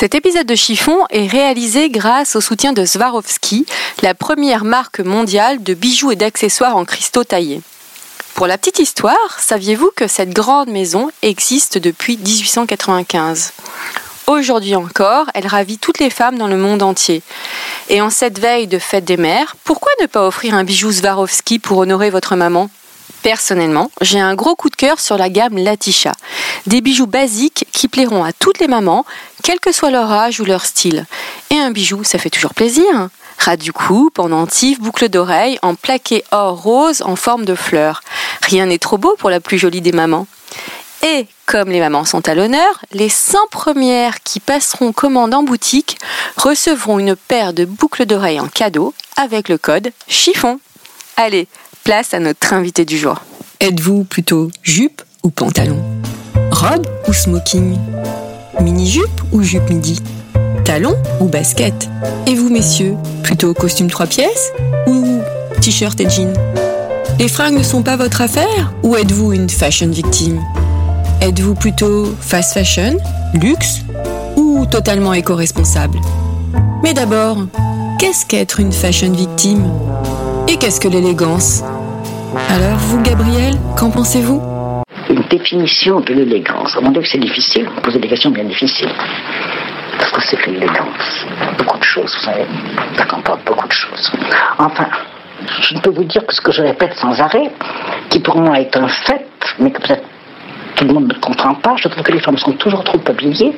Cet épisode de chiffon est réalisé grâce au soutien de Swarovski, la première marque mondiale de bijoux et d'accessoires en cristaux taillés. Pour la petite histoire, saviez-vous que cette grande maison existe depuis 1895 Aujourd'hui encore, elle ravit toutes les femmes dans le monde entier. Et en cette veille de fête des mères, pourquoi ne pas offrir un bijou Swarovski pour honorer votre maman? Personnellement, j'ai un gros coup de cœur sur la gamme Latisha. Des bijoux basiques qui plairont à toutes les mamans, quel que soit leur âge ou leur style. Et un bijou, ça fait toujours plaisir. Ras du cou, pendentif, boucle d'oreille, en plaqué or rose en forme de fleurs. Rien n'est trop beau pour la plus jolie des mamans. Et comme les mamans sont à l'honneur, les 100 premières qui passeront commande en boutique recevront une paire de boucles d'oreilles en cadeau avec le code chiffon. Allez, place à notre invité du jour. Êtes-vous plutôt jupe ou pantalon? Robe ou smoking? Mini-jupe ou jupe midi? Talon ou basket? Et vous, messieurs, plutôt costume trois pièces ou t-shirt et jean Les fringues ne sont pas votre affaire ou êtes-vous une fashion victime? Êtes-vous plutôt fast fashion, luxe ou totalement éco-responsable? Mais d'abord, qu'est-ce qu'être une fashion victime? Et qu'est-ce que l'élégance Alors vous, Gabriel, qu'en pensez-vous Une définition de l'élégance. Mon avis, c'est difficile. Vous posez des questions bien difficiles. Parce que c'est que l'élégance Beaucoup de choses, vous savez. Ça comporte beaucoup de choses. Enfin, je ne peux vous dire que ce que je répète sans arrêt, qui pour moi est un fait, mais que peut-être tout le monde ne comprend pas, je trouve que les femmes sont toujours trop habillées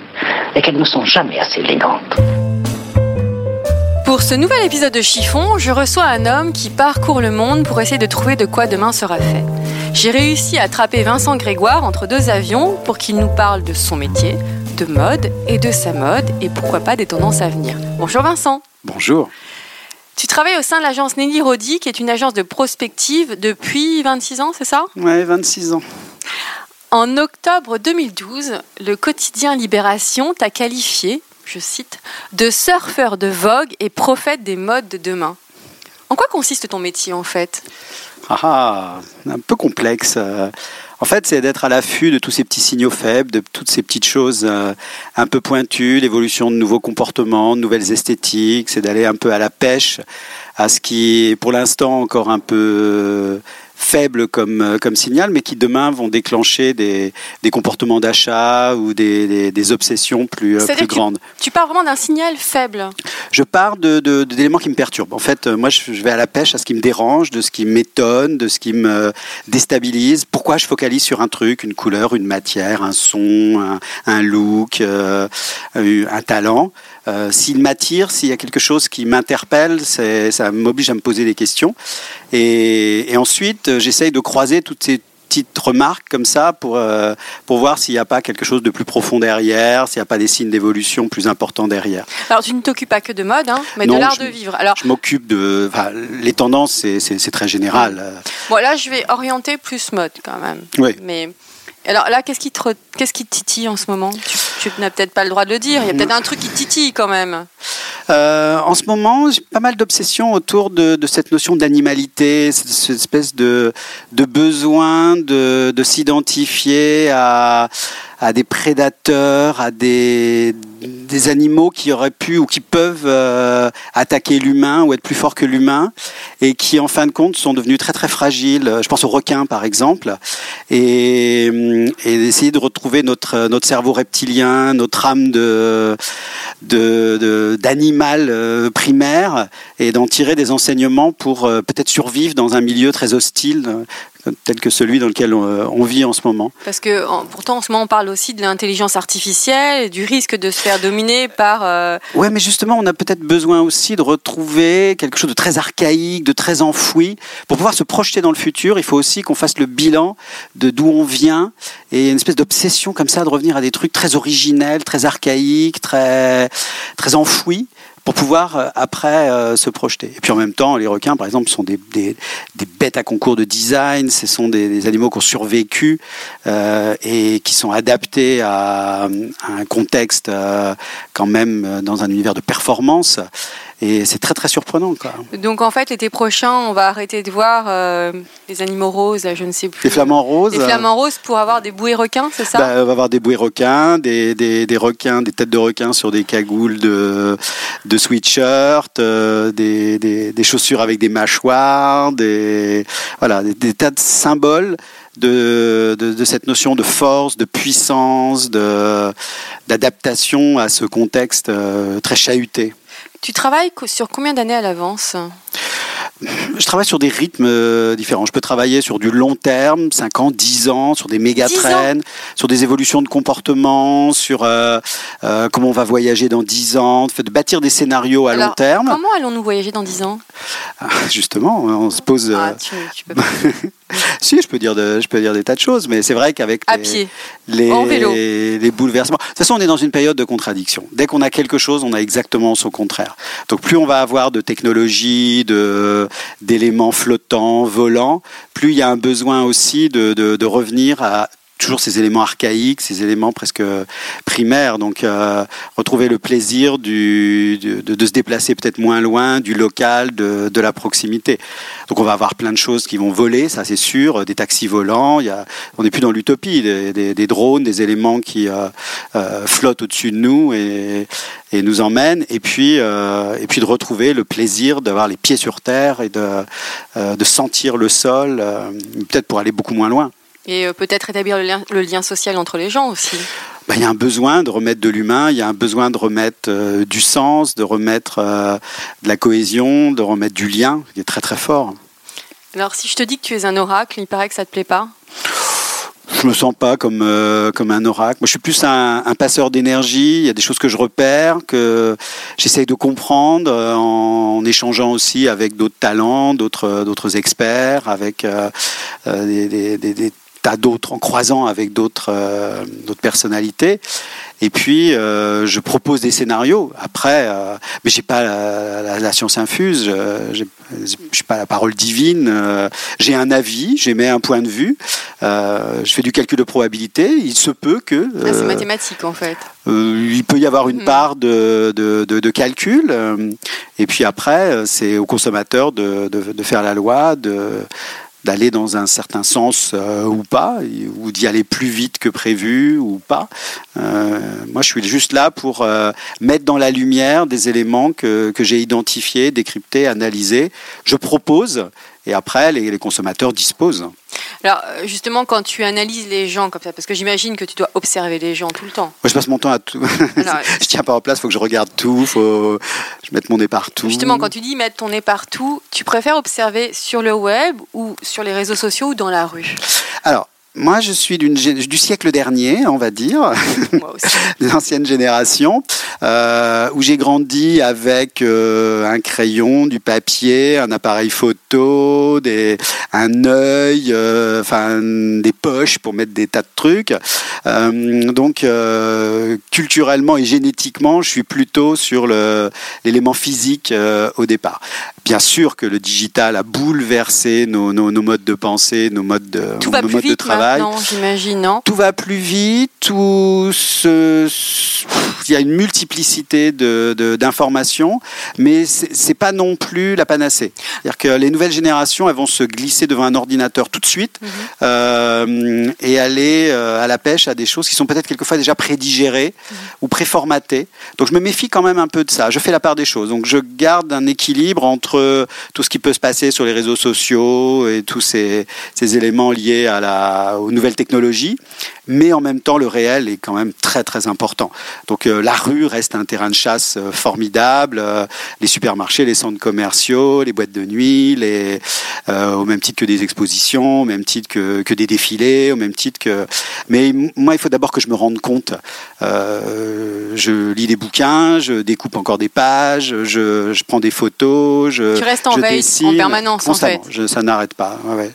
et qu'elles ne sont jamais assez élégantes. Pour ce nouvel épisode de Chiffon, je reçois un homme qui parcourt le monde pour essayer de trouver de quoi demain sera fait. J'ai réussi à attraper Vincent Grégoire entre deux avions pour qu'il nous parle de son métier, de mode et de sa mode et pourquoi pas des tendances à venir. Bonjour Vincent. Bonjour. Tu travailles au sein de l'agence Nelly Rodi, qui est une agence de prospective depuis 26 ans, c'est ça? Ouais, 26 ans. En octobre 2012, le quotidien Libération t'a qualifié, je cite, de surfeur de vogue et prophète des modes de demain. En quoi consiste ton métier en fait? Ah, ah, un peu complexe. euh. En fait, c'est d'être à l'affût de tous ces petits signaux faibles, de toutes ces petites choses euh, un peu pointues, l'évolution de nouveaux comportements, de nouvelles esthétiques. C'est d'aller un peu à la pêche à ce qui est pour l'instant encore un peu euh, faible comme, euh, comme signal, mais qui demain vont déclencher des, des comportements d'achat ou des, des- des obsessions plus, euh, plus grandes. Tu parles vraiment d'un signal faible. Je pars d'éléments qui me perturbent. En fait, euh, moi, je, je vais à la pêche à ce qui me dérange, de ce qui m'étonne, de ce qui me déstabilise. Pourquoi je focalise sur un truc, une couleur, une matière, un son, un, un look, euh, un talent? Euh, S'il m'attire, s'il y a quelque chose qui m'interpelle, ça m'oblige à me poser des questions. Et, et ensuite, euh, j'essaye de croiser toutes ces petites remarques comme ça pour, euh, pour voir s'il n'y a pas quelque chose de plus profond derrière, s'il n'y a pas des signes d'évolution plus importants derrière. Alors tu ne t'occupes pas que de mode, hein, mais Non, de l'art de vivre. Alors Je m'occupe de. enfin, les tendances, c'est- très général. Euh, bon, là je vais orienter plus mode quand même. Oui. Mais alors là, qu'est-ce qui te, qu'est-ce qui titille en ce moment? Tu, n'as peut-être pas le droit de le dire. Il y a peut-être un truc qui titille quand même. Euh, en ce moment, j'ai pas mal d'obsessions autour de, de cette notion d'animalité, cette, cette espèce de, de besoin de, de s'identifier à, à des prédateurs, à des, des animaux qui auraient pu ou qui peuvent euh, attaquer l'humain ou être plus forts que l'humain et qui, en fin de compte, sont devenus très très fragiles. Je pense aux requins, par exemple, et, et d'essayer de retrouver notre, notre cerveau reptilien, notre âme de d'animal euh, primaire et d'en tirer des enseignements pour euh, peut-être survivre dans un milieu très hostile euh, tel que celui dans lequel on, euh, on vit en ce moment. Parce que en- pourtant, en ce moment, on parle aussi de l'intelligence artificielle et du risque de se faire dominer par. euh, Ouais, mais justement, on a peut-être besoin aussi de retrouver quelque chose de très archaïque, de très enfoui. Pour pouvoir se projeter dans le futur, il faut aussi qu'on fasse le bilan de d'où on vient et une espèce d'obsession comme ça de revenir à des trucs très originels, très archaïques, très très enfouis pour pouvoir euh, après euh, se projeter. Et puis en même temps, les requins, par exemple, sont des, des, des bêtes à concours de design, ce sont des, des animaux qui ont survécu euh, et qui sont adaptés à, un contexte euh, quand même euh, dans un univers de performance. Et c'est très très surprenant. Quoi. Donc en fait, l'été prochain, on va arrêter de voir euh, les animaux roses, je ne sais plus. Les flamants roses. Les flamants roses pour avoir des bouées requins, c'est ça? Bah, On va avoir des bouées requins, des, des, des, requins, des têtes de requins sur des cagoules de, de sweatshirt, euh, des, des, des, chaussures avec des mâchoires, des, voilà, des, tas de symboles de, de, de, cette notion de force, de puissance, d'adaptation à ce contexte euh, très chahuté. Tu travailles sur combien d'années à l'avance? Je travaille sur des rythmes euh, différents. Je peux travailler sur du long terme, 5 ans, 10 ans, sur des méga traînes, sur des évolutions de comportement, sur euh, euh, comment on va voyager dans 10 ans, de bâtir des scénarios à long terme. Comment allons-nous voyager dans 10 ans? Ah, Justement, on se pose. Ah, tu, tu peux si, je peux dire, de, je peux dire des tas de choses, mais c'est vrai qu'avec les, les, les, bouleversements. De toute façon, on est dans une période de contradiction. Dès qu'on a quelque chose, on a exactement son contraire. Donc, plus on va avoir de technologies, de d'éléments flottants, volants, plus il y a un besoin aussi de, de, de revenir à toujours ces éléments archaïques, ces éléments presque primaires. Donc, euh, retrouver le plaisir de, se déplacer peut-être moins loin, du local, de, la proximité. Donc, on va avoir plein de choses qui vont voler, ça c'est sûr, des taxis volants. On n'est plus dans l'utopie, des, drones, des éléments qui euh, euh, flottent au-dessus de nous et, nous emmènent. Et puis, euh, de retrouver le plaisir d'avoir les pieds sur terre et de, euh, sentir le sol, euh, peut-être pour aller beaucoup moins loin. Et euh, peut-être établir le lien, le lien, social entre les gens aussi. Ben, il y a un besoin de remettre de l'humain, il y a un besoin de remettre euh, du sens, de remettre euh, de la cohésion, de remettre du lien, qui est très très fort. Alors si je te dis que tu es un oracle, il paraît que ça te plaît pas je me sens pas comme euh, comme un oracle. Moi, je suis plus un, un passeur d'énergie. Il y a des choses que je repère, que j'essaye de comprendre euh, en, échangeant aussi avec d'autres talents, d'autres d'autres experts, avec euh, des, des, des, des, tas d'autres, en croisant avec d'autres euh, personnalités. Et puis, euh, je propose des scénarios. Après, euh, mais j'ai pas la, la, la, science infuse, je n'ai pas la parole divine. Euh, j'ai un avis, j'émets un point de vue. Euh, je fais du calcul de probabilité. Il se peut que. Ah, c'est mathématique en fait. il peut y avoir une mmh. part de, de, de, de calcul. et puis après, c'est au consommateur de, de, faire la loi, de d'aller dans un certain sens euh, ou pas, ou d'y aller plus vite que prévu ou pas. Euh, moi, je suis juste là pour euh, mettre dans la lumière des éléments que, que j'ai identifiés, décryptés, analysés. Je propose et après, les, les, consommateurs disposent. Alors, justement, quand tu analyses les gens comme ça, parce que j'imagine que tu dois observer les gens tout le temps. Moi, je passe mon temps à tout. Alors, je tiens pas en place, il faut que je regarde tout, faut je mette mon nez partout. Justement, quand tu dis mettre ton nez partout, tu préfères observer sur le web ou sur les réseaux sociaux ou dans la rue? Alors, moi, je suis du siècle dernier, on va dire, de l'ancienne génération, euh, où j'ai grandi avec euh, un crayon, du papier, un appareil photo, des, un œil, euh, enfin des poches pour mettre des tas de trucs. Donc, culturellement et génétiquement, je suis plutôt sur l'élément physique au départ. Bien sûr que le digital a bouleversé nos, nos, nos modes de pensée, nos modes de, nos modes de travail. Non, j'imagine, non. Tout va plus vite, tout se... il y a une multiplicité d'informations, de, mais c'est pas non plus la panacée. C'est-à-dire que les nouvelles générations, elles vont se glisser devant un ordinateur tout de suite mm -hmm. euh, et aller euh, à la pêche à des choses qui sont peut-être quelquefois déjà prédigérées mm -hmm. ou préformatées. Donc je me méfie quand même un peu de ça. Je fais la part des choses. Donc je garde un équilibre entre tout ce qui peut se passer sur les réseaux sociaux et tous ces, ces éléments liés à la, aux nouvelles technologies, mais en même temps le réel est quand même très très important. Donc euh, la rue reste un terrain de chasse euh, formidable, euh, les supermarchés, les centres commerciaux, les boîtes de nuit, les, euh, au même titre que des expositions, au même titre que, que, des défilés, au même titre que. Mais moi il faut d'abord que je me rende compte. Euh, je lis des bouquins, je découpe encore des pages, je, je prends des photos, je. Tu restes en je veille dessine, en permanence en fait. Je, ça n'arrête pas. Ouais.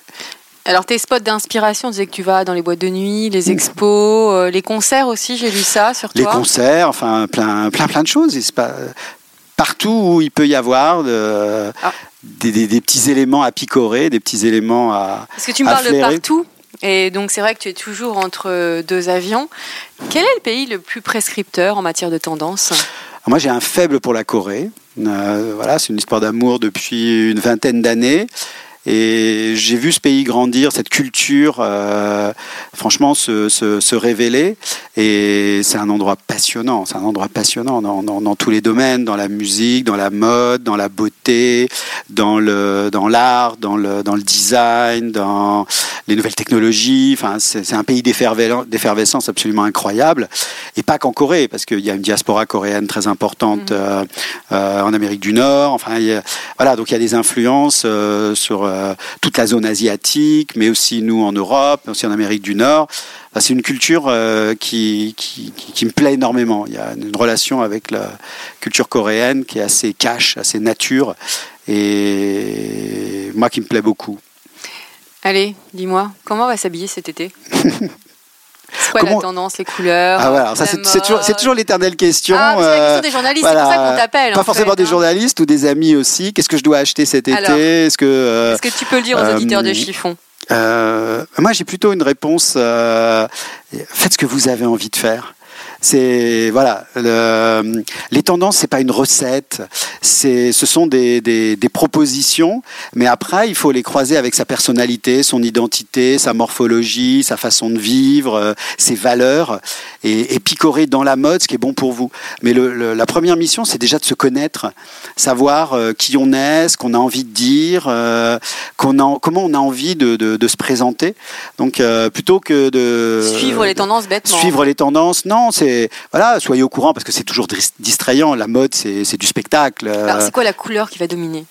Alors tes spots d'inspiration, tu disais que tu vas dans les boîtes de nuit, les expos, euh, les concerts aussi, j'ai lu ça sur toi. Les concerts, enfin plein, plein, plein de choses. Partout où il peut y avoir de, ah. des, des, des, petits éléments à picorer, des petits éléments à. Parce que tu me parles flairer. de partout. Et donc c'est vrai que tu es toujours entre deux avions. Quel est le pays le plus prescripteur en matière de tendance? Moi, j'ai un faible pour la Corée. Euh, voilà, c'est une histoire d'amour depuis une vingtaine d'années. Et j'ai vu ce pays grandir, cette culture, euh, franchement, se, se, se, révéler. Et c'est un endroit passionnant. C'est un endroit passionnant dans, dans, dans, tous les domaines, dans la musique, dans la mode, dans la beauté, dans le dans l'art, dans le dans le design, dans les nouvelles technologies. Enfin, c'est un pays d'effervescence absolument incroyable. Et pas qu'en Corée, parce qu'il y a une diaspora coréenne très importante mmh. euh, euh, en Amérique du Nord. Enfin, a, voilà, donc il y a des influences sur euh, toute la zone asiatique, mais aussi nous en Europe, aussi en Amérique du Nord. Enfin, c'est une culture euh, qui, qui, qui, me plaît énormément. Il y a une relation avec la culture coréenne qui est assez cash, assez nature, et moi qui me plaît beaucoup. Allez, dis-moi, comment on va s'habiller cet été? C'est quoi Comment... la tendance, les couleurs ah, voilà. ça, c'est, toujours, toujours, l'éternelle question. Ah, c'est la question des journalistes, voilà. c'est pour ça qu'on t'appelle. Pas forcément fait, des hein. journalistes ou des amis aussi. Qu'est-ce que je dois acheter cet été? Alors, Est-ce que, euh, est-ce que tu peux le dire aux euh, auditeurs de chiffon? euh, Moi, j'ai plutôt une réponse. Euh, faites ce que vous avez envie de faire. C'est voilà, le, les tendances, c'est pas une recette, c'est, ce sont des, des, des, propositions, mais après il faut les croiser avec sa personnalité, son identité, sa morphologie, sa façon de vivre, euh, ses valeurs, et, et, picorer dans la mode ce qui est bon pour vous. Mais le, le, la première mission, c'est déjà de se connaître, savoir euh, qui on est, ce qu'on a envie de dire, euh, qu'on a, comment on a envie de, de, de se présenter. Donc euh, plutôt que de suivre les tendances bêtement, suivre les tendances, non, c'est voilà, soyez au courant parce que c'est toujours distrayant. La mode, c'est du spectacle. Alors, c'est quoi la couleur qui va dominer?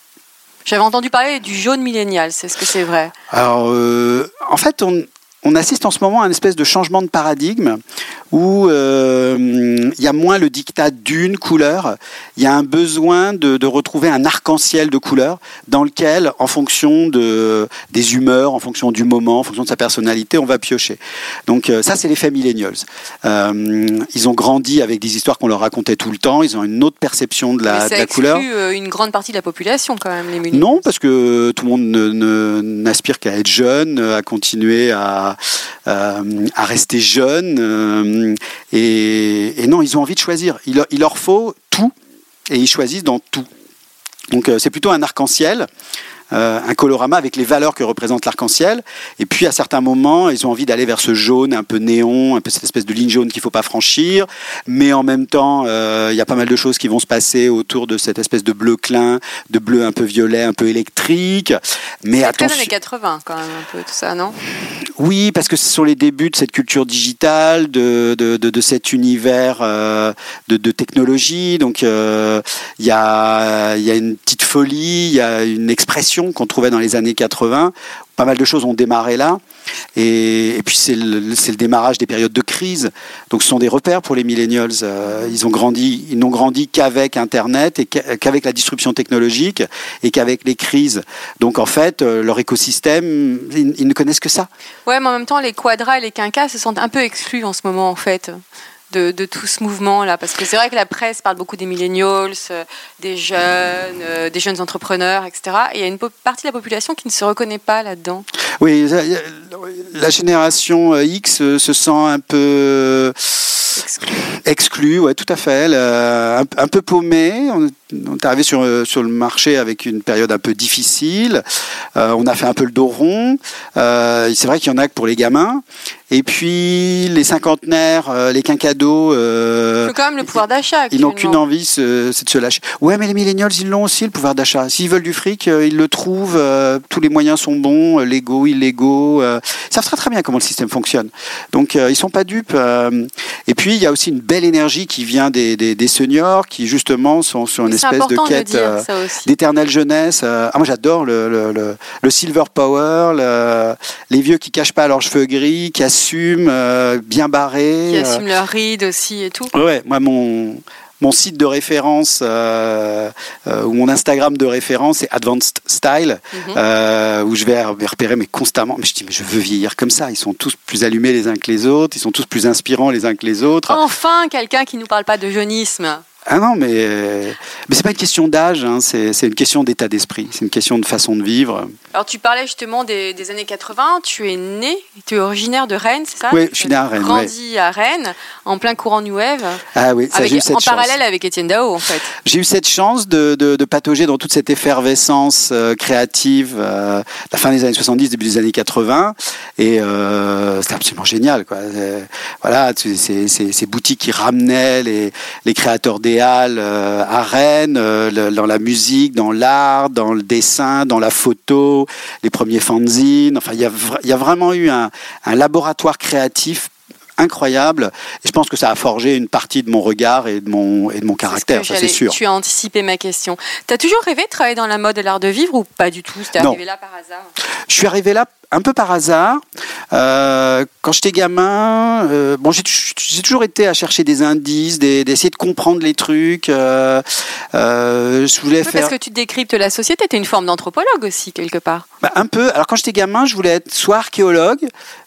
J'avais entendu parler du jaune millénial. Est-ce que c'est vrai? Alors, euh, en fait, on, on assiste en ce moment à une espèce de changement de paradigme où euh, il y a moins le dictat d'une couleur, il y a un besoin de, de retrouver un arc-en-ciel de couleurs dans lequel, en fonction de, des humeurs, en fonction du moment, en fonction de sa personnalité, on va piocher. Donc euh, ça, c'est l'effet millennials. Euh, ils ont grandi avec des histoires qu'on leur racontait tout le temps, ils ont une autre perception de la, Mais ça de la couleur. exclut une grande partie de la population quand même, les millennials. Non, parce que tout le monde n'aspire qu'à être jeune, à continuer à, euh, à rester jeune. Euh, et, et, non, ils ont envie de choisir. Il, il, leur faut tout et ils choisissent dans tout. Donc euh, c'est plutôt un arc-en-ciel. Euh, un colorama avec les valeurs que représente l'arc-en-ciel. Et puis à certains moments, ils ont envie d'aller vers ce jaune un peu néon, un peu cette espèce de ligne jaune qu'il faut pas franchir. Mais en même temps, euh, il y a pas mal de choses qui vont se passer autour de cette espèce de bleu clin, de bleu un peu violet, un peu électrique. Mais attention. années 80 quand même un peu tout ça, non? Oui, parce que ce sont les débuts de cette culture digitale, de, de, de, de cet univers euh, de, de, technologie. Donc il y, a, y a une petite folie, il y a une expression qu'on trouvait dans les années 80. Pas mal de choses ont démarré là. Et, puis c'est le, démarrage des périodes de crise. Donc ce sont des repères pour les millennials. Euh, ils ont grandi, ils n'ont grandi qu'avec Internet et qu'avec la disruption technologique et qu'avec les crises. Donc en fait, euh, leur écosystème, ils, ils, ne connaissent que ça. Ouais, mais en même temps, les quadras et les quinquas se sentent un peu exclus en ce moment en fait de, tout ce mouvement-là Parce que c'est vrai que la presse parle beaucoup des millennials, euh, des jeunes, euh, des jeunes entrepreneurs, etc. Et il y a une partie de la population qui ne se reconnaît pas là-dedans. Oui, la génération euh, X se sent un peu exclu. Exclu, ouais, tout à fait. un, un, peu paumé. On, on est arrivé sur, sur le marché avec une période un peu difficile. Euh, on a fait un peu le dos rond. Euh, c'est vrai qu'il y en a que pour les gamins. Et puis les cinquantenaires, euh, les quinquados. Euh, quand même le pouvoir d'achat. Ils n'ont qu'une envie, c'est de se lâcher. Ouais, mais les millennials, ils l'ont aussi le pouvoir d'achat. S'ils veulent du fric, euh, ils le trouvent. Euh, tous les moyens sont bons, légaux, illégaux. ils savent très très bien comment le système fonctionne. Donc ils sont pas dupes. et puis il y a aussi une belle énergie qui vient des, des, des seniors, qui justement sont sur une espèce de quête euh, d'éternelle jeunesse. Euh, ah, moi, j'adore le, le, le, le, silver power, les vieux qui cachent pas leurs cheveux gris, qui assument, euh, bien barrés. Qui assument leurs rides aussi et tout. Ouais, moi, mon mon site de référence euh, euh, ou mon Instagram de référence c'est Advanced Style mm -hmm. euh, où je vais repérer mais constamment. Mais je dis mais je veux vieillir comme ça. Ils sont tous plus allumés les uns que les autres. Ils sont tous plus inspirants les uns que les autres. Enfin quelqu'un qui nous parle pas de jeunisme Ah non, mais, euh, mais c'est pas une question d'âge, hein, c'est c'est une question d'état d'esprit, c'est une question de façon de vivre. Alors tu parlais justement des, des années 80, tu es né, tu es originaire de Rennes, c'est ça? Oui, je suis né à Rennes, Tu as grandi à Rennes, en plein courant New Wave, Ah oui, ça avec- j'ai eu cette en chance. parallèle avec Étienne Dao en fait. J'ai eu cette chance de, de, de patauger dans toute cette effervescence euh, créative, euh, la fin des années 70, début des années 80, et euh, c'était absolument génial. Quoi. Voilà, ces boutiques qui ramenaient les, les créateurs des Halles euh, à Rennes, euh, le- dans la musique, dans l'art, dans le dessin, dans la photo, les premiers fanzines. Enfin, il y a, y vraiment eu un, un laboratoire créatif incroyable. Et je pense que ça a forgé une partie de mon regard et de mon et de mon caractère ce ça c'est sûr. Tu as anticipé ma question. Tu as toujours rêvé de travailler dans la mode et l'art de vivre ou pas du tout? C'était arrivé là par hasard? Je suis arrivé là un peu par hasard. Euh, quand j'étais gamin, euh, bon, j'ai toujours été à chercher des indices, des- d'essayer de comprendre les trucs. euh, euh, je voulais Oui, faire Parce que tu décryptes la société, tu es une forme d'anthropologue aussi quelque part. bah, un peu. Alors quand j'étais gamin, je voulais être soit archéologue,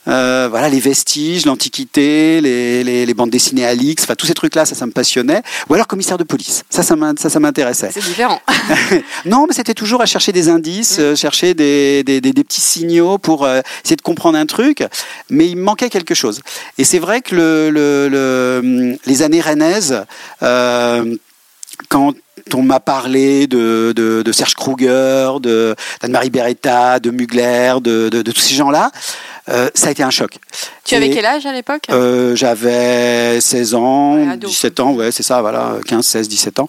euh, voilà les vestiges, l'antiquité, les, les, les bandes dessinées Alix, enfin tous ces trucs-là, ça, ça me passionnait. Ou alors commissaire de police, ça, ça m'in- ça, ça m'intéressait. C'est différent. Non, mais c'était toujours à chercher des indices, euh, chercher des, des, des- des petits signaux pour euh, essayer de comprendre un truc, mais il me manquait quelque chose. Et c'est vrai que le, le- le- les années rennaises, quand on m'a parlé de, de, de Serge Kruger, de d'Anne-Marie Beretta, de Mugler, de, de, de tous ces gens-là, euh, ça a été un choc. tu avais Et- quel âge à l'époque? euh, j'avais 16 ans, Ouais, ado. 17 ans, ouais, c'est ça, voilà, 15, 16, 17 ans.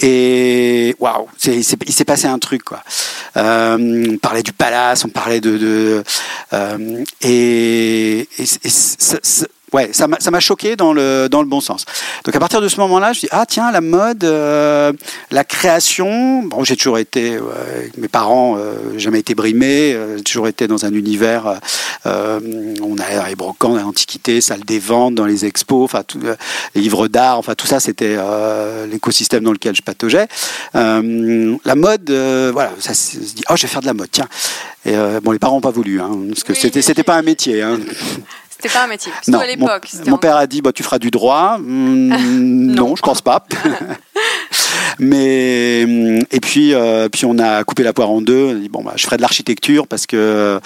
Et waouh, il s'est- passé un truc, quoi. Euh, on parlait du palace, on parlait de. de euh, et et, et ça- ça- ouais, ça m'a ça m'a choqué dans le, dans le bon sens. Donc à partir de ce moment-là, je dis, ah tiens, la mode, euh, la création. Bon, j'ai toujours été, avec mes parents, euh, jamais été brimé, euh, j'ai toujours été dans un univers. euh, on a les brocantes, l'antiquité, salle des ventes, dans les expos, enfin tout, euh, les livres d'art, enfin tout ça, c'était euh, l'écosystème dans lequel je pataugeais. Euh, la mode, euh, voilà, ça se dit, oh, je vais faire de la mode, tiens. Et euh, bon, les parents n'ont pas voulu, hein, parce que c'était, c'était pas un métier. Hein. C'était pas un métier. Surtout à mon, l'époque. mon père a dit, bah, tu feras du droit. Hum, non. Non. je pense pas. Mais hum, et puis euh, puis on a coupé la poire en deux. On a dit bon bah je ferai de l'architecture parce que euh,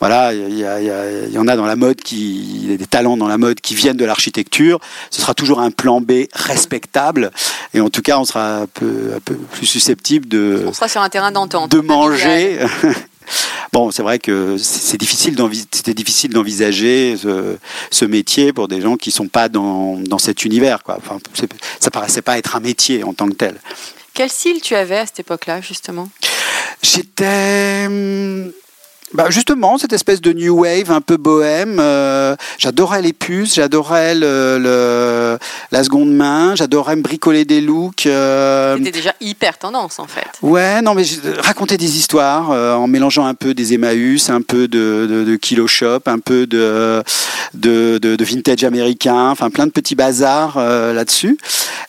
voilà il y, en a dans la mode qui il y a des talents dans la mode qui viennent de l'architecture. Ce sera toujours un plan B respectable et en tout cas on sera un peu un peu plus susceptible de On sera sur un terrain d'entente. de manger. Bon, c'est vrai que c'est difficile c'était difficile d'envisager ce, ce métier pour des gens qui sont pas dans, dans cet univers. Quoi. Enfin, ça paraissait pas être un métier en tant que tel. Quel style tu avais à cette époque-là, justement? J'étais hum, bah justement cette espèce de new wave un peu bohème. euh, j'adorais les puces, j'adorais le, le- la seconde main, j'adorais me bricoler des looks. euh, C'était déjà hyper tendance, en fait. Ouais, non, mais je- raconter des histoires euh, en mélangeant un peu des Emmaüs, un peu de, de, de Kilo Shop, un peu de, de, vintage américain, enfin plein de petits bazars euh, là-dessus.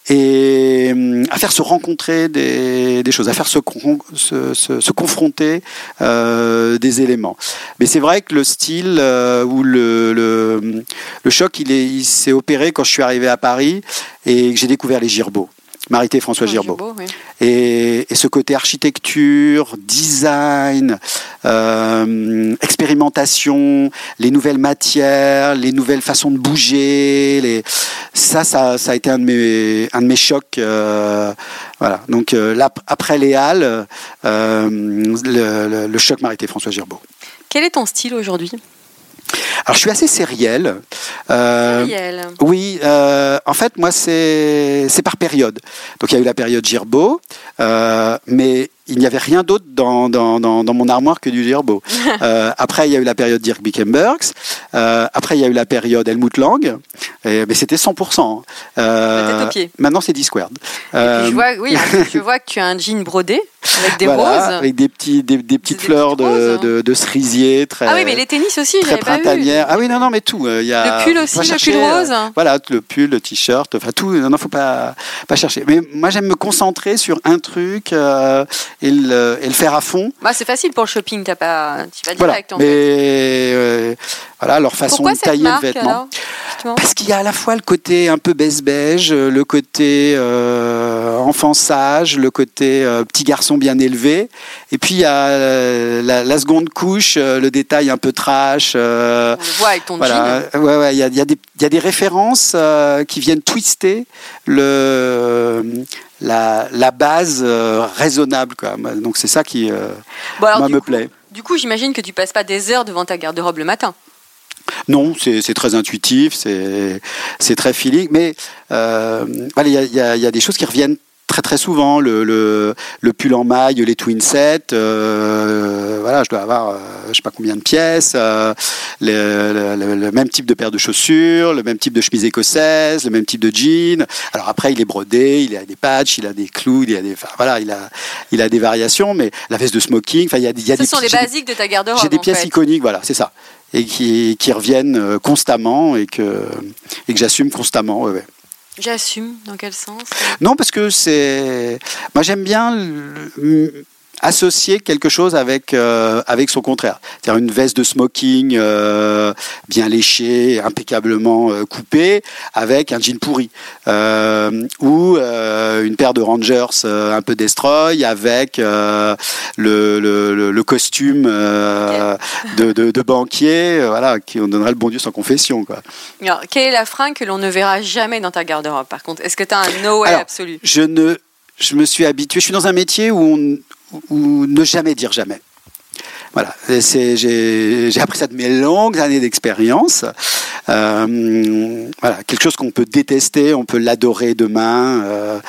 Et hum, à faire se rencontrer des, des choses, à faire se, se, se, se confronter euh, des éléments. Mais c'est vrai que le style euh, ou le, choc, il est- il s'est opéré quand je suis arrivé à Paris et que j'ai découvert les Girbeaux. Marité François Girbeau. oui. Et, et ce côté architecture, design, euh, expérimentation, les nouvelles matières, les nouvelles façons de bouger, les... ça, ça, ça a été un de mes, un de mes chocs. euh, voilà. Donc euh, là, après les Halles, le, le- le choc m'a été François Girbeau. Quel est ton style aujourd'hui? Alors je suis assez sériel. Euh, oui, euh, en fait, moi, c'est par période. Donc, il y a eu la période Girbeau, euh, mais il n'y avait rien d'autre dans, dans, dans, dans mon armoire que du Girbeau. Euh, après, il y a eu la période Dirk Bickenbergs. Euh, après, il y a eu la période Helmut Lang. Et, mais c'était 100%. Euh, La tête aux pieds. Maintenant, c'est puis je vois, oui, je vois que tu as un jean brodé avec des voilà, roses. avec des, petits, des, des petites Des fleurs petites de, roses, hein. de, de cerisier très, Ah oui, mais les tennis aussi, très j'avais pas vu. printanières. Ah oui, non, non, mais tout. euh, il y a, Le pull aussi, le chercher, pull euh, rose. voilà, le pull, le t-shirt, enfin tout. Non, faut pas pas chercher. Mais moi, j'aime me concentrer sur un truc euh, et, le, et le faire à fond. Bah, c'est facile pour le shopping, t'as pas, tu vas Voilà. direct en Mais fait. euh, voilà, leur façon Pourquoi de tailler marque le vêtement. alors Parce qu'il y a à la fois le côté un peu beige beige, le côté enfant sage, le côté petit garçon bien élevé. Et puis il y a euh, la, la seconde couche, euh, le détail un peu trash. euh, On le voit avec ton voilà, jean. ouais, ouais, il y a, y a y a des références qui viennent twister le, la, la base raisonnable. Quoi. Donc c'est ça qui Bon, alors, moi, du me coup- plaît. Du coup, j'imagine que tu passes pas des heures devant ta garde-robe le matin. Non, c'est très intuitif, c'est très feeling, mais euh, voilà, il y il y il y a des choses qui reviennent très très souvent. Le, le, le pull en maille, les twin sets, euh, voilà, je dois avoir euh, je sais pas combien de pièces, euh, le, même type de paire de chaussures, le même type de chemise écossaise, le même type de jean. Alors après, il est brodé, il a des patchs, il a des clous, il a des, enfin, voilà, il a il a des variations, mais la veste de smoking, enfin, il y a, il y a Ce des sont les basiques de ta garde-robe. j'ai des pièces fait. iconiques, voilà, c'est ça. Et qui, qui reviennent constamment et que, et que j'assume constamment. ouais, ouais. J'assume. Dans quel sens? Non, parce que c'est. Moi, j'aime bien associer quelque chose avec, euh, avec son contraire. C'est-à-dire une veste de smoking euh, bien léchée, impeccablement euh, coupée, avec un jean pourri. Ou une paire de Rangers un peu destroy avec le, le, costume de, de, de banquier, voilà, qui on donnerait le bon Dieu sans confession. Quoi. Alors, quelle est la fringue que l'on ne verra jamais dans ta garde-robe, par contre? Est-ce que tu as un no way Alors, absolu? je ne je me suis habitué je suis dans un métier où on, ne jamais dire jamais. J'ai appris ça de mes longues années d'expérience. Euh, voilà. Quelque chose qu'on peut détester on peut l'adorer demain euh,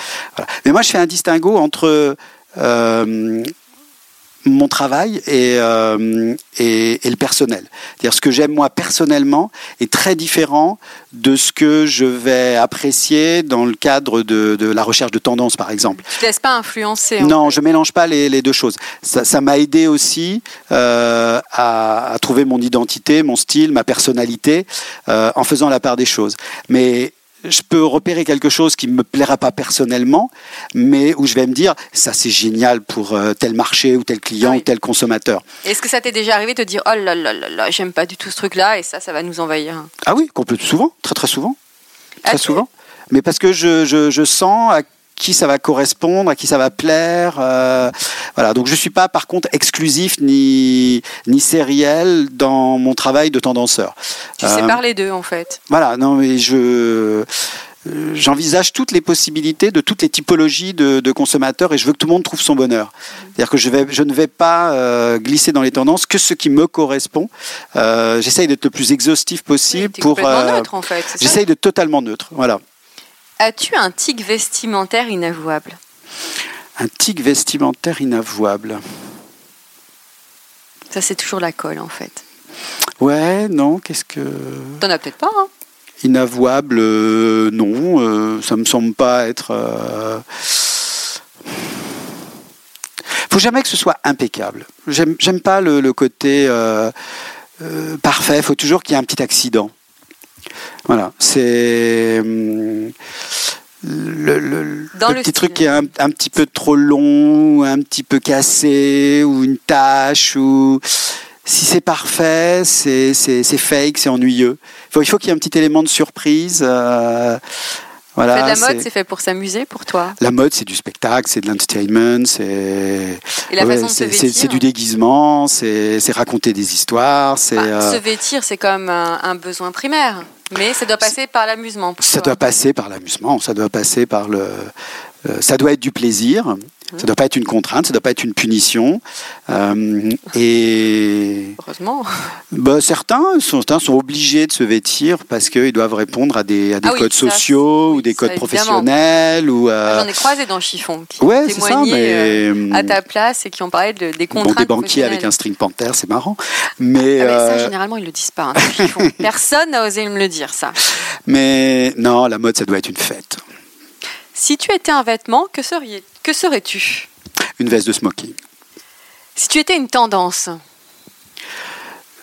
mais moi je fais un distinguo entre euh, mon travail et, euh, et, et le personnel. C'est-à-dire ce que j'aime moi personnellement est très différent de ce que je vais apprécier dans le cadre de, de la recherche de tendance, par exemple. Tu te laisses pas influencer en Non, je mélange pas les, les deux choses. Ça ça m'a aidé aussi euh, à, à trouver mon identité, mon style, ma personnalité euh, en faisant la part des choses. Mais je peux repérer quelque chose qui me plaira pas personnellement, mais où je vais me dire ça c'est génial pour euh, tel marché ou tel client oui. ou tel consommateur. Est-ce que ça t'est déjà arrivé de dire oh là là là là, j'aime pas du tout ce truc-là et ça, ça va nous envahir? Ah oui, complètement souvent, très très souvent, très Ah, souvent. Mais parce que je, je, je sens à qui ça va correspondre, à qui ça va plaire. euh, voilà. Donc je suis pas par contre exclusif ni ni sériel dans mon travail de tendanceur. Tu Euh, sépares les deux en fait. Voilà. Non, mais je J'envisage toutes les possibilités de toutes les typologies de, de consommateurs et je veux que tout le monde trouve son bonheur. C'est-à-dire que je, vais, je ne vais pas euh, glisser dans les tendances que ce qui me correspond. Euh, J'essaye d'être le plus exhaustif possible pour. euh, neutre en fait. c'est ça J'essaye de totalement neutre. Voilà. As-tu un tic vestimentaire inavouable? Un tic vestimentaire inavouable. Ça, c'est toujours la colle en fait. Ouais, non, qu'est-ce que. T'en as peut-être pas, hein? Inavouable, euh, non, euh, ça me semble pas être. euh, Faut jamais que ce soit impeccable. J'aime pas le, le côté euh, euh, parfait. Faut toujours qu'il y ait un petit accident. Voilà, c'est hum, le, le- Dans le le petit style. truc qui est un, un petit peu trop long, un petit peu cassé, ou une tache, ou si c'est parfait, c'est fake, c'est ennuyeux. Il faut qu'il y ait un petit élément de surprise. euh, voilà, de la mode, c'est- fait pour s'amuser pour toi. la mode, c'est du spectacle, c'est de l'entertainment, c'est Et la ouais, façon de se c'est- c'est- vêtir. c'est du déguisement, c'est c'est raconter des histoires, c'est Bah, euh, Se vêtir, c'est comme un, un besoin primaire. Mais ça doit passer par l'amusement. ça toi. doit passer par l'amusement, ça doit passer par le euh, ça doit être du plaisir, ça doit pas être une contrainte, ça doit pas être une punition. Euh, et Heureusement. bah, certains sont, certains sont obligés de se vêtir parce qu'ils doivent répondre à des, à des Ah oui, codes ça, sociaux oui, ou des codes professionnels ou euh, J'en ai croisé dans Chiffon qui ouais c'est ça témoignaient euh, mais à ta place et qui ont parlé de, des bon, contraintes. des banquiers avec un string panther c'est marrant mais Ah, mais ça, généralement, ils le disent pas. hein. Personne n'a osé me le dire, ça. mais non la mode ça doit être une fête Si tu étais un vêtement, que, seriez, que serais-tu une veste de smoking Si tu étais une tendance,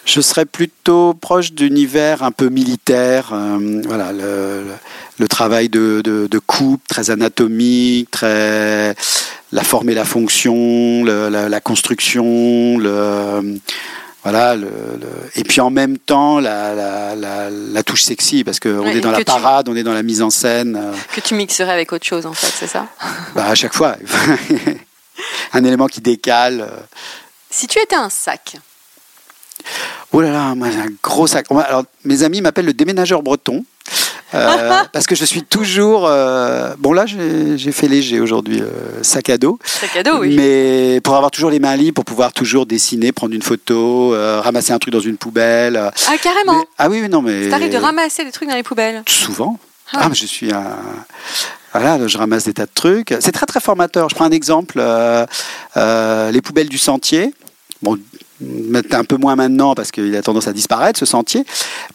Je serais plutôt proche d'univers un peu militaire. euh, voilà, le, le- le travail de, de, de coupe très anatomique, très la forme et la fonction, le- la, la construction, le, voilà, le, le- et puis en même temps la, la, la, la touche sexy parce qu'on Ouais, est dans la tu- parade, on est dans la mise en scène. euh, Que tu mixerais avec autre chose, en fait, c'est ça? Bah, à chaque fois, un élément qui décale. euh. Si tu étais un sac, Oh là là, moi j'ai un gros sac. Alors, mes amis m'appellent le déménageur breton. Euh, parce que je suis toujours. euh, bon, là, j'ai fait léger aujourd'hui, euh, sac à dos. sac à dos, oui. Mais pour avoir toujours les mains libres, pour pouvoir toujours dessiner, prendre une photo, ramasser un truc dans une poubelle. Ah, carrément mais- ah oui, oui, non, mais. T'arrives de ramasser des trucs dans les poubelles? Souvent. Ah. Ah, mais je suis un. Voilà, je ramasse des tas de trucs. C'est très très formateur. Je prends un exemple. les poubelles du sentier. Bon, un peu moins maintenant parce qu'il a tendance à disparaître ce sentier,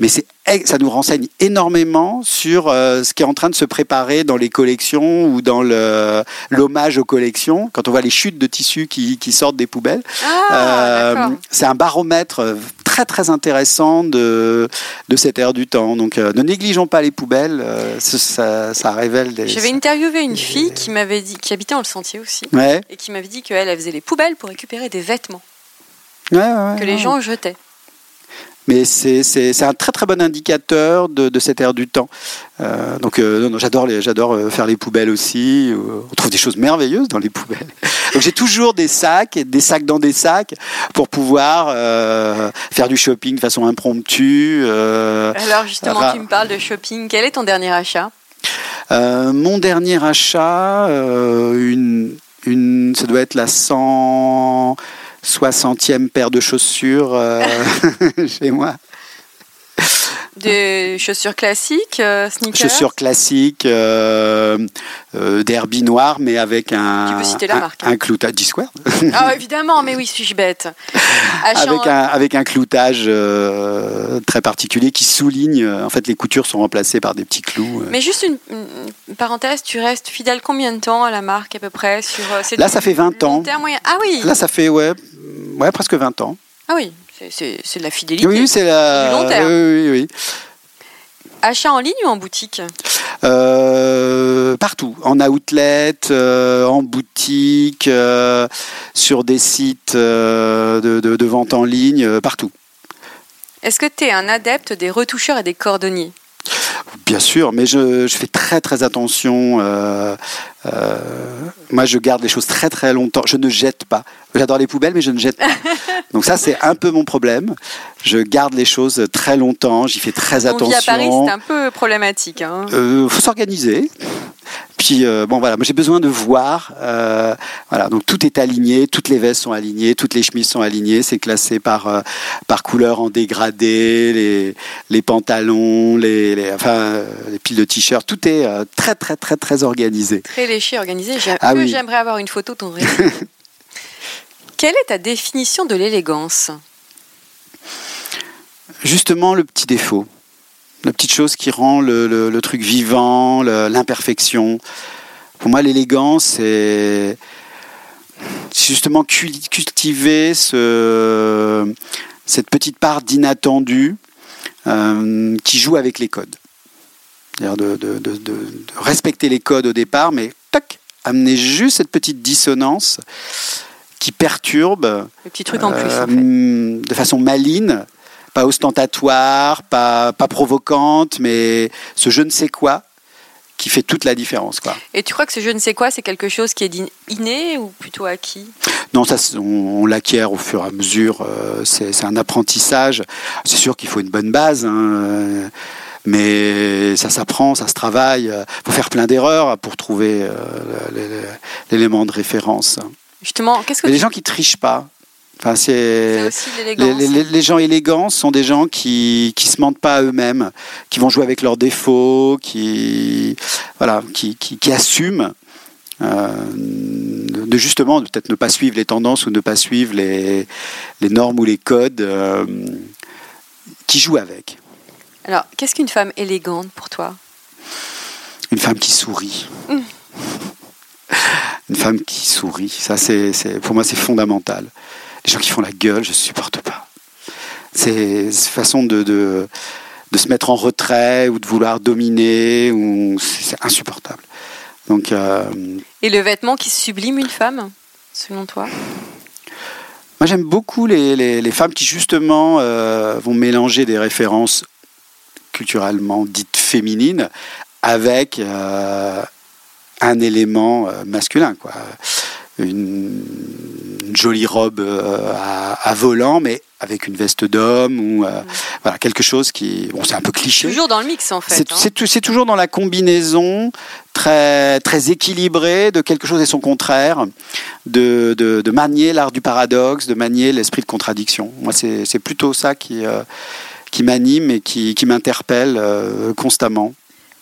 mais c'est ça nous renseigne énormément sur euh, ce qui est en train de se préparer dans les collections ou dans le l'hommage aux collections. Quand on voit les chutes de tissus qui, qui sortent des poubelles, Ah, euh, c'est un baromètre très très intéressant de, de cette ère du temps. Donc euh, ne négligeons pas les poubelles, euh, ça, ça révèle des... J'avais interviewé une fille qui m'avait dit, qui habitait dans le sentier aussi, Ouais, et qui m'avait dit qu'elle, elle faisait les poubelles pour récupérer des vêtements ouais, ouais, que les gens jetaient. Mais c'est un très très bon indicateur de, de cette ère du temps. Euh, donc euh, j'adore euh, faire les poubelles aussi. Euh, On trouve des choses merveilleuses dans les poubelles. Donc j'ai toujours des sacs, des sacs dans des sacs pour pouvoir euh, faire du shopping de façon impromptue. Alors justement, tu me parles de shopping. Quel est ton dernier achat? Mon dernier achat, une, une, ça doit être la 160e paire de chaussures euh, chez moi. Des chaussures classiques, euh, sneakers Chaussures classiques, euh, euh, derby noir, mais avec un, Tu peux citer la un, marque, un hein. cloutage, Discwear, Ah évidemment, mais oui, suis-je bête. Avec un, avec un cloutage euh, très particulier qui souligne, euh, en fait les coutures sont remplacées par des petits clous. euh. Mais juste une, une parenthèse, tu restes fidèle combien de temps à la marque à peu près sur Là ça fait 20 long ans, moyen? Ah oui, là ça fait ouais, ouais presque 20 ans. ah oui, c'est- de la fidélité. Oui, c'est la... Du long terme. Oui, oui, oui. Achat en ligne ou en boutique Euh, partout, en outlet, euh, en boutique, euh, sur des sites de, de- de vente en ligne, partout. Est-ce que tu es un adepte des retoucheurs et des cordonniers? Bien sûr, mais je, je fais très très attention. euh, euh, moi, je garde les choses très très longtemps. Je ne jette pas. J'adore les poubelles, mais je ne jette pas. Donc ça, c'est un peu mon problème. Je garde les choses très longtemps. J'y fais très On vit attention. à Paris, c'est un peu problématique. hein. Euh, faut s'organiser. Puis euh, bon voilà, moi j'ai besoin de voir. euh, voilà, donc tout est aligné, toutes les vestes sont alignées, toutes les chemises sont alignées. C'est classé par euh, par couleur en dégradé, les les pantalons, les, les enfin les piles de t-shirts, tout est très très très très organisé. Très léché, organisé. Ah oui. J'aimerais avoir une photo ton. Quelle est ta définition de l'élégance? Justement le petit défaut, la petite chose qui rend le, le- le truc vivant, l'imperfection. Pour moi, l'élégance, c'est justement cul- cultiver ce, cette petite part d'inattendu euh, qui joue avec les codes. C'est-à-dire de, de- de- de- de respecter les codes au départ, mais tac, amener juste cette petite dissonance qui perturbe Le petit truc en plus. euh, en fait. de façon maligne, pas ostentatoire, pas, pas provocante, mais ce je ne sais quoi qui fait toute la différence. Quoi. Et tu crois que ce je ne sais quoi, c'est quelque chose qui est inné ou plutôt acquis? Non, ça, on, on l'acquiert au fur et à mesure. euh, c'est c'est un apprentissage. C'est sûr qu'il faut une bonne base, hein, euh, mais ça s'apprend, ça se travaille. Il faut faire plein d'erreurs pour trouver euh, l'élément de référence. Justement, qu'est-ce que tu gens qui trichent pas. Enfin, c'est Les, les- gens élégants sont des gens qui qui se mentent pas à eux-mêmes, qui vont jouer avec leurs défauts, qui voilà, qui, qui, qui assument euh, de justement peut-être ne pas suivre les tendances ou ne pas suivre les, les normes ou les codes, euh, qui jouent avec. Alors, qu'est-ce qu'une femme élégante pour toi? Une femme qui sourit. Une femme qui sourit, ça c'est- pour moi c'est fondamental. Les gens qui font la gueule, je supporte pas. C'est cette façon de, de, de se mettre en retrait ou de vouloir dominer, ou c'est, insupportable. Donc euh, Et le vêtement qui sublime une femme, selon toi? Moi, j'aime beaucoup les, les, les, femmes qui, justement, euh, vont mélanger des références culturellement dites féminines avec euh, un élément masculin, quoi. Une, une jolie robe euh, à, à, volant, mais avec une veste d'homme ou euh, voilà quelque chose qui bon c'est un peu cliché. Toujours dans le mix en fait. C'est hein. toujours dans la combinaison très très équilibrée de quelque chose et son contraire, de, de, de manier l'art du paradoxe, de manier l'esprit de contradiction. Moi c'est plutôt ça qui euh, qui m'anime et qui, qui m'interpelle euh, constamment.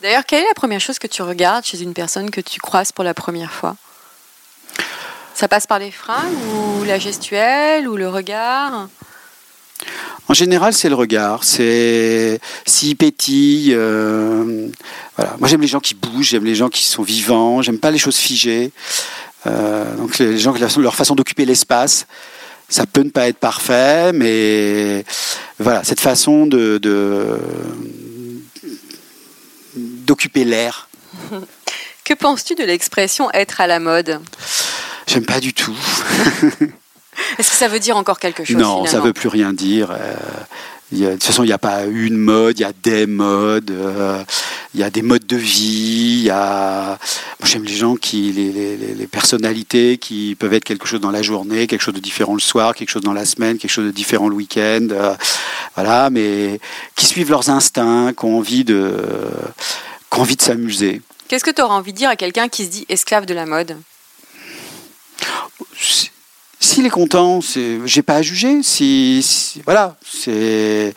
D'ailleurs, quelle est la première chose que tu regardes chez une personne que tu croises pour la première fois? Ça passe par les fringues ou la gestuelle ou le regard? En général, c'est le regard. C'est s'il pétille. Euh, voilà. Moi, j'aime les gens qui bougent, j'aime les gens qui sont vivants. J'aime pas les choses figées. Euh, donc, les gens, leur façon d'occuper l'espace, ça peut ne pas être parfait, mais voilà, cette façon de d'occuper l'air. Que penses-tu de l'expression être à la mode? J'aime pas du tout. Est-ce que ça veut dire encore quelque chose Non, ça veut plus rien dire. Euh, y a, de toute façon, il n'y a pas une mode, il y a des modes, euh, il y a des modes de vie, il y a... Moi, j'aime les gens qui... Les, les, les, personnalités qui peuvent être quelque chose dans la journée, quelque chose de différent le soir, quelque chose dans la semaine, quelque chose de différent le week-end, euh, voilà, mais qui suivent leurs instincts, qui ont envie de, qui ont envie de s'amuser. Qu'est-ce que tu auras envie de dire à quelqu'un qui se dit esclave de la mode? S'il est content, j'ai pas à juger. Si, si voilà, c'est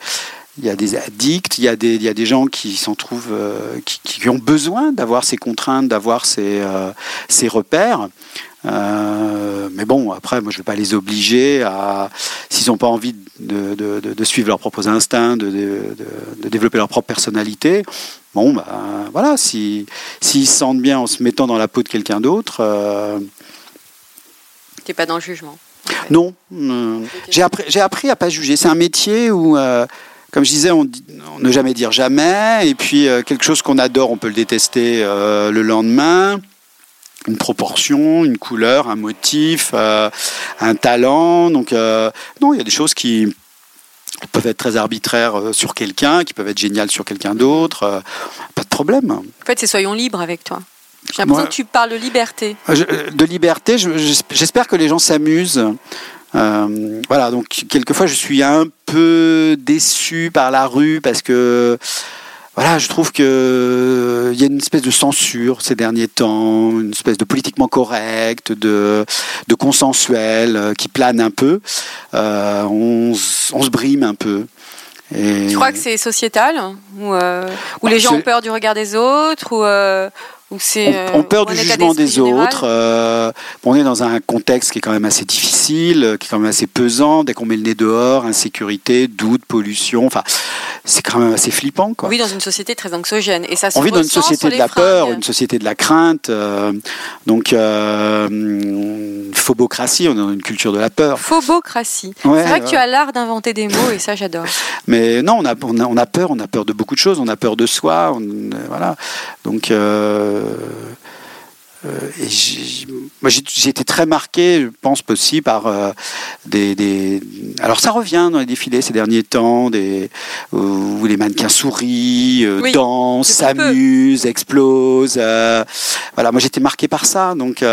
il y a des addicts, il y a des, il y a des gens qui s'en trouvent, euh, qui, ont besoin d'avoir ces contraintes, d'avoir ces, euh, ces repères. Euh, mais bon, après, moi, je ne vais pas les obliger à, s'ils n'ont pas envie de, suivre leurs propres instincts, de, développer leur propre personnalité. Bon, bah, voilà, s'ils si, se sentent bien en se mettant dans la peau de quelqu'un d'autre. T'es pas dans le jugement. Non, j'ai appris, appris à pas juger. C'est un métier où, euh, comme je disais, on, on, ne jamais dire jamais. Et puis euh, quelque chose qu'on adore, on peut le détester euh, le lendemain. Une proportion, une couleur, un motif, euh, un talent. Donc non, il y a des choses qui peuvent être très arbitraires sur quelqu'un, qui peuvent être géniales sur quelqu'un d'autre. pas de problème. En fait, c'est soyons libres avec toi. J'ai l'impression que tu parles de liberté. De liberté, j'espère que les gens s'amusent. Euh, voilà, donc quelquefois je suis un peu déçu par la rue parce que voilà, je trouve que il y a une espèce de censure ces derniers temps, une espèce de politiquement correct, de, de consensuel euh, qui plane un peu. Euh, on, on, se brime un peu. Et... Tu crois que c'est sociétal ou, euh, où les gens ont peur du regard des autres ou euh, on, on, peur du jugement des général. autres. Euh, on est dans un contexte qui est quand même assez difficile, qui est quand même assez pesant. Dès qu'on met le nez dehors, insécurité, doute, pollution. Enfin, c'est quand même assez flippant. Quoi. On vit dans une société très anxiogène. Et ça se on vit dans une société de la fringues. peur, une société de la crainte. Euh, donc, euh, phobocratie, on est dans une culture de la peur. Phobocratie. Ouais, c'est vrai que tu as l'art d'inventer des mots et ça, j'adore. Mais non, on a, on, a, on a peur, on a peur de beaucoup de choses. On a peur de soi. On, voilà. Donc, euh, euh, et j'ai, moi j'ai été très marqué, je pense aussi par euh, des, des, Alors ça revient dans les défilés ces derniers temps, des, où les mannequins sourient, euh, oui, dansent, s'amusent, explosent. Euh, voilà, moi j'étais marqué par ça. Donc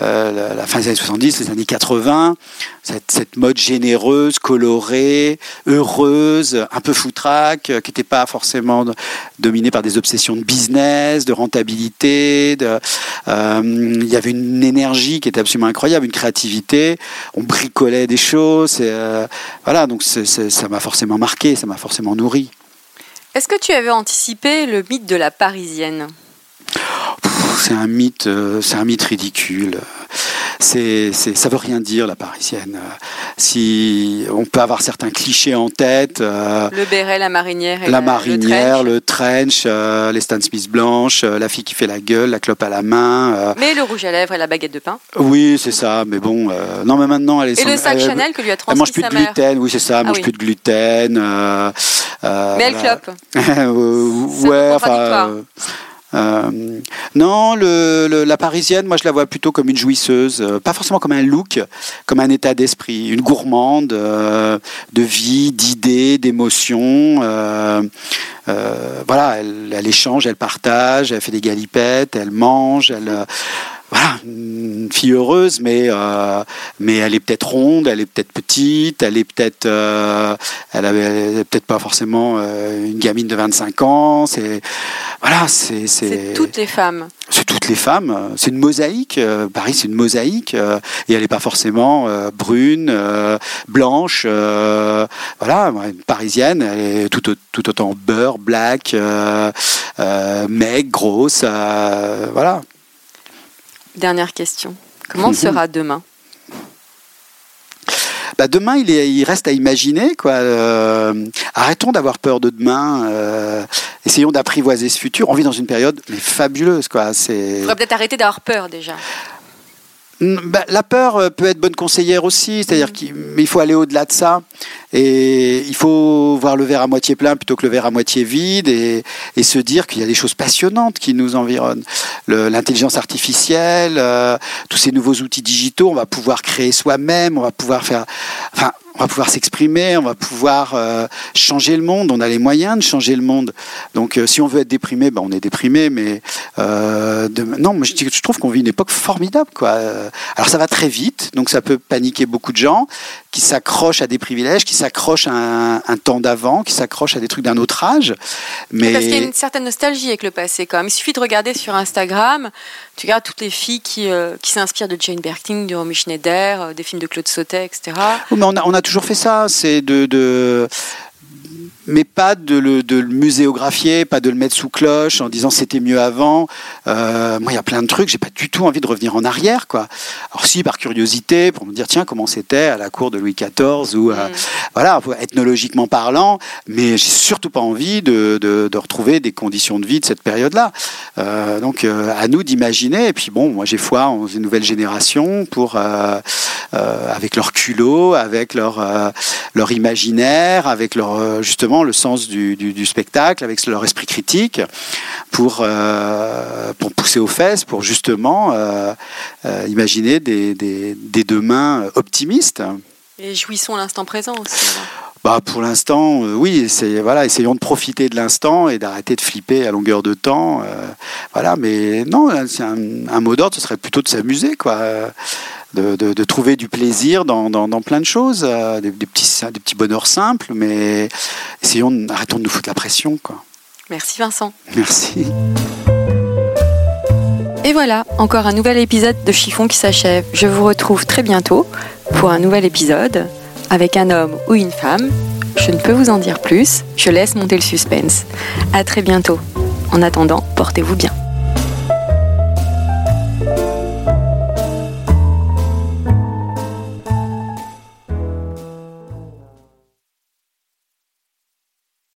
euh, la fin des années 70, les années 80, cette, mode généreuse, colorée, heureuse, un peu foutraque, euh, qui n'était pas forcément dominée par des obsessions de business, de rentabilité. Euh, il y avait une énergie qui était absolument incroyable, une créativité. On bricolait des choses. Voilà, donc ça m'a forcément marqué, ça m'a forcément nourri. Est-ce que tu avais anticipé le mythe de la Parisienne? C'est un mythe, euh, c'est un mythe ridicule. C'est, c'est, ça veut rien dire la parisienne. Si on peut avoir certains clichés en tête, euh, le béret, la marinière, la, la, marinière, le trench, le trench euh, les Stan Smith blanches, euh, la fille qui fait la gueule, la clope à la main. Mais le rouge à lèvres et la baguette de pain. Oui, c'est ça. Mais bon, non, mais maintenant elle est. Et sans, le sac elle, Chanel que lui a elle transmis mange plus sa de mère. gluten. Oui, c'est ça. Elle Ah mange oui. plus de gluten. Mais elle voilà. clope. Ouais, enfin. Euh, non, la parisienne, moi je la vois plutôt comme une jouisseuse, euh, pas forcément comme un look, comme un état d'esprit, une gourmande euh, de vie, d'idées, d'émotions. voilà, elle, échange, elle partage, elle fait des galipettes, elle mange, elle voilà, une fille heureuse, mais euh, mais elle est peut-être ronde, elle est peut-être petite, elle est peut-être euh, elle avait peut-être pas forcément euh, une gamine de 25 ans. C'est voilà, c'est c'est toutes les femmes. C'est toutes les femmes. C'est une mosaïque. Paris, c'est une mosaïque, et elle n'est pas forcément brune, blanche. voilà, une parisienne, elle est tout, tout autant beurre, black, maigre, grosse. voilà. Dernière question. Comment mhm. sera demain bah demain, il, est, il reste à imaginer. Quoi. Euh, arrêtons d'avoir peur de demain. Euh, essayons d'apprivoiser ce futur. On vit dans une période mais fabuleuse. Quoi. Il faudrait peut-être arrêter d'avoir peur déjà. Bah, la peur euh, peut être bonne conseillère aussi, c'est-à-dire qu'il faut aller au-delà de ça. Et il faut voir le verre à moitié plein plutôt que le verre à moitié vide et, se dire qu'il y a des choses passionnantes qui nous environnent. L'intelligence artificielle, euh, tous ces nouveaux outils digitaux, on va pouvoir créer soi-même, on va pouvoir faire... Enfin, on va pouvoir s'exprimer, on va pouvoir euh, changer le monde, on a les moyens de changer le monde. Donc euh, si on veut être déprimé, ben, on est déprimé, mais euh, non, moi, je, je trouve qu'on vit une époque formidable. Quoi. Alors ça va très vite, donc ça peut paniquer beaucoup de gens qui s'accrochent à des privilèges, qui s'accrochent à un, temps d'avant, qui s'accrochent à des trucs d'un autre âge. Mais... Parce qu'il y a une certaine nostalgie avec le passé quand même. Il suffit de regarder sur Instagram, tu regardes toutes les filles qui, qui s'inspirent de Jane Birkin, de Romy Schneider, des films de Claude Sautet, etc. mais on a, on a toujours fait ça, c'est de, de mais pas de le, de le, muséographier, pas de le mettre sous cloche en disant c'était mieux avant. Euh, moi, il y a plein de trucs, j'ai pas du tout envie de revenir en arrière, quoi. Alors si, par curiosité, pour me dire tiens comment c'était à la cour de Louis XIV ou euh, mm. voilà, ethnologiquement parlant, mais j'ai surtout pas envie de, de, de, retrouver des conditions de vie de cette période-là. Euh, donc à nous d'imaginer. Et puis bon, moi j'ai foi en une nouvelle génération pour avec leur culot, avec leur leur imaginaire, avec leur justement le sens du, spectacle, avec leur esprit critique, pour, euh, pour pousser aux fesses, pour justement euh, euh, imaginer des, des, demain optimistes. Et jouissons l'instant présent aussi. Bah pour l'instant, oui, voilà, essayons de profiter de l'instant et d'arrêter de flipper à longueur de temps. voilà, mais non, un, un, mot d'ordre, ce serait plutôt de s'amuser, quoi de, trouver du plaisir dans, plein de choses, euh, des, petits, des petits bonheurs simples, mais essayons, arrêtons de nous foutre la pression. Quoi. Merci Vincent. Merci. Et voilà, encore un nouvel épisode de Chiffon qui s'achève. Je vous retrouve très bientôt pour un nouvel épisode avec un homme ou une femme. Je ne peux vous en dire plus, je laisse monter le suspense. À très bientôt. En attendant, portez-vous bien.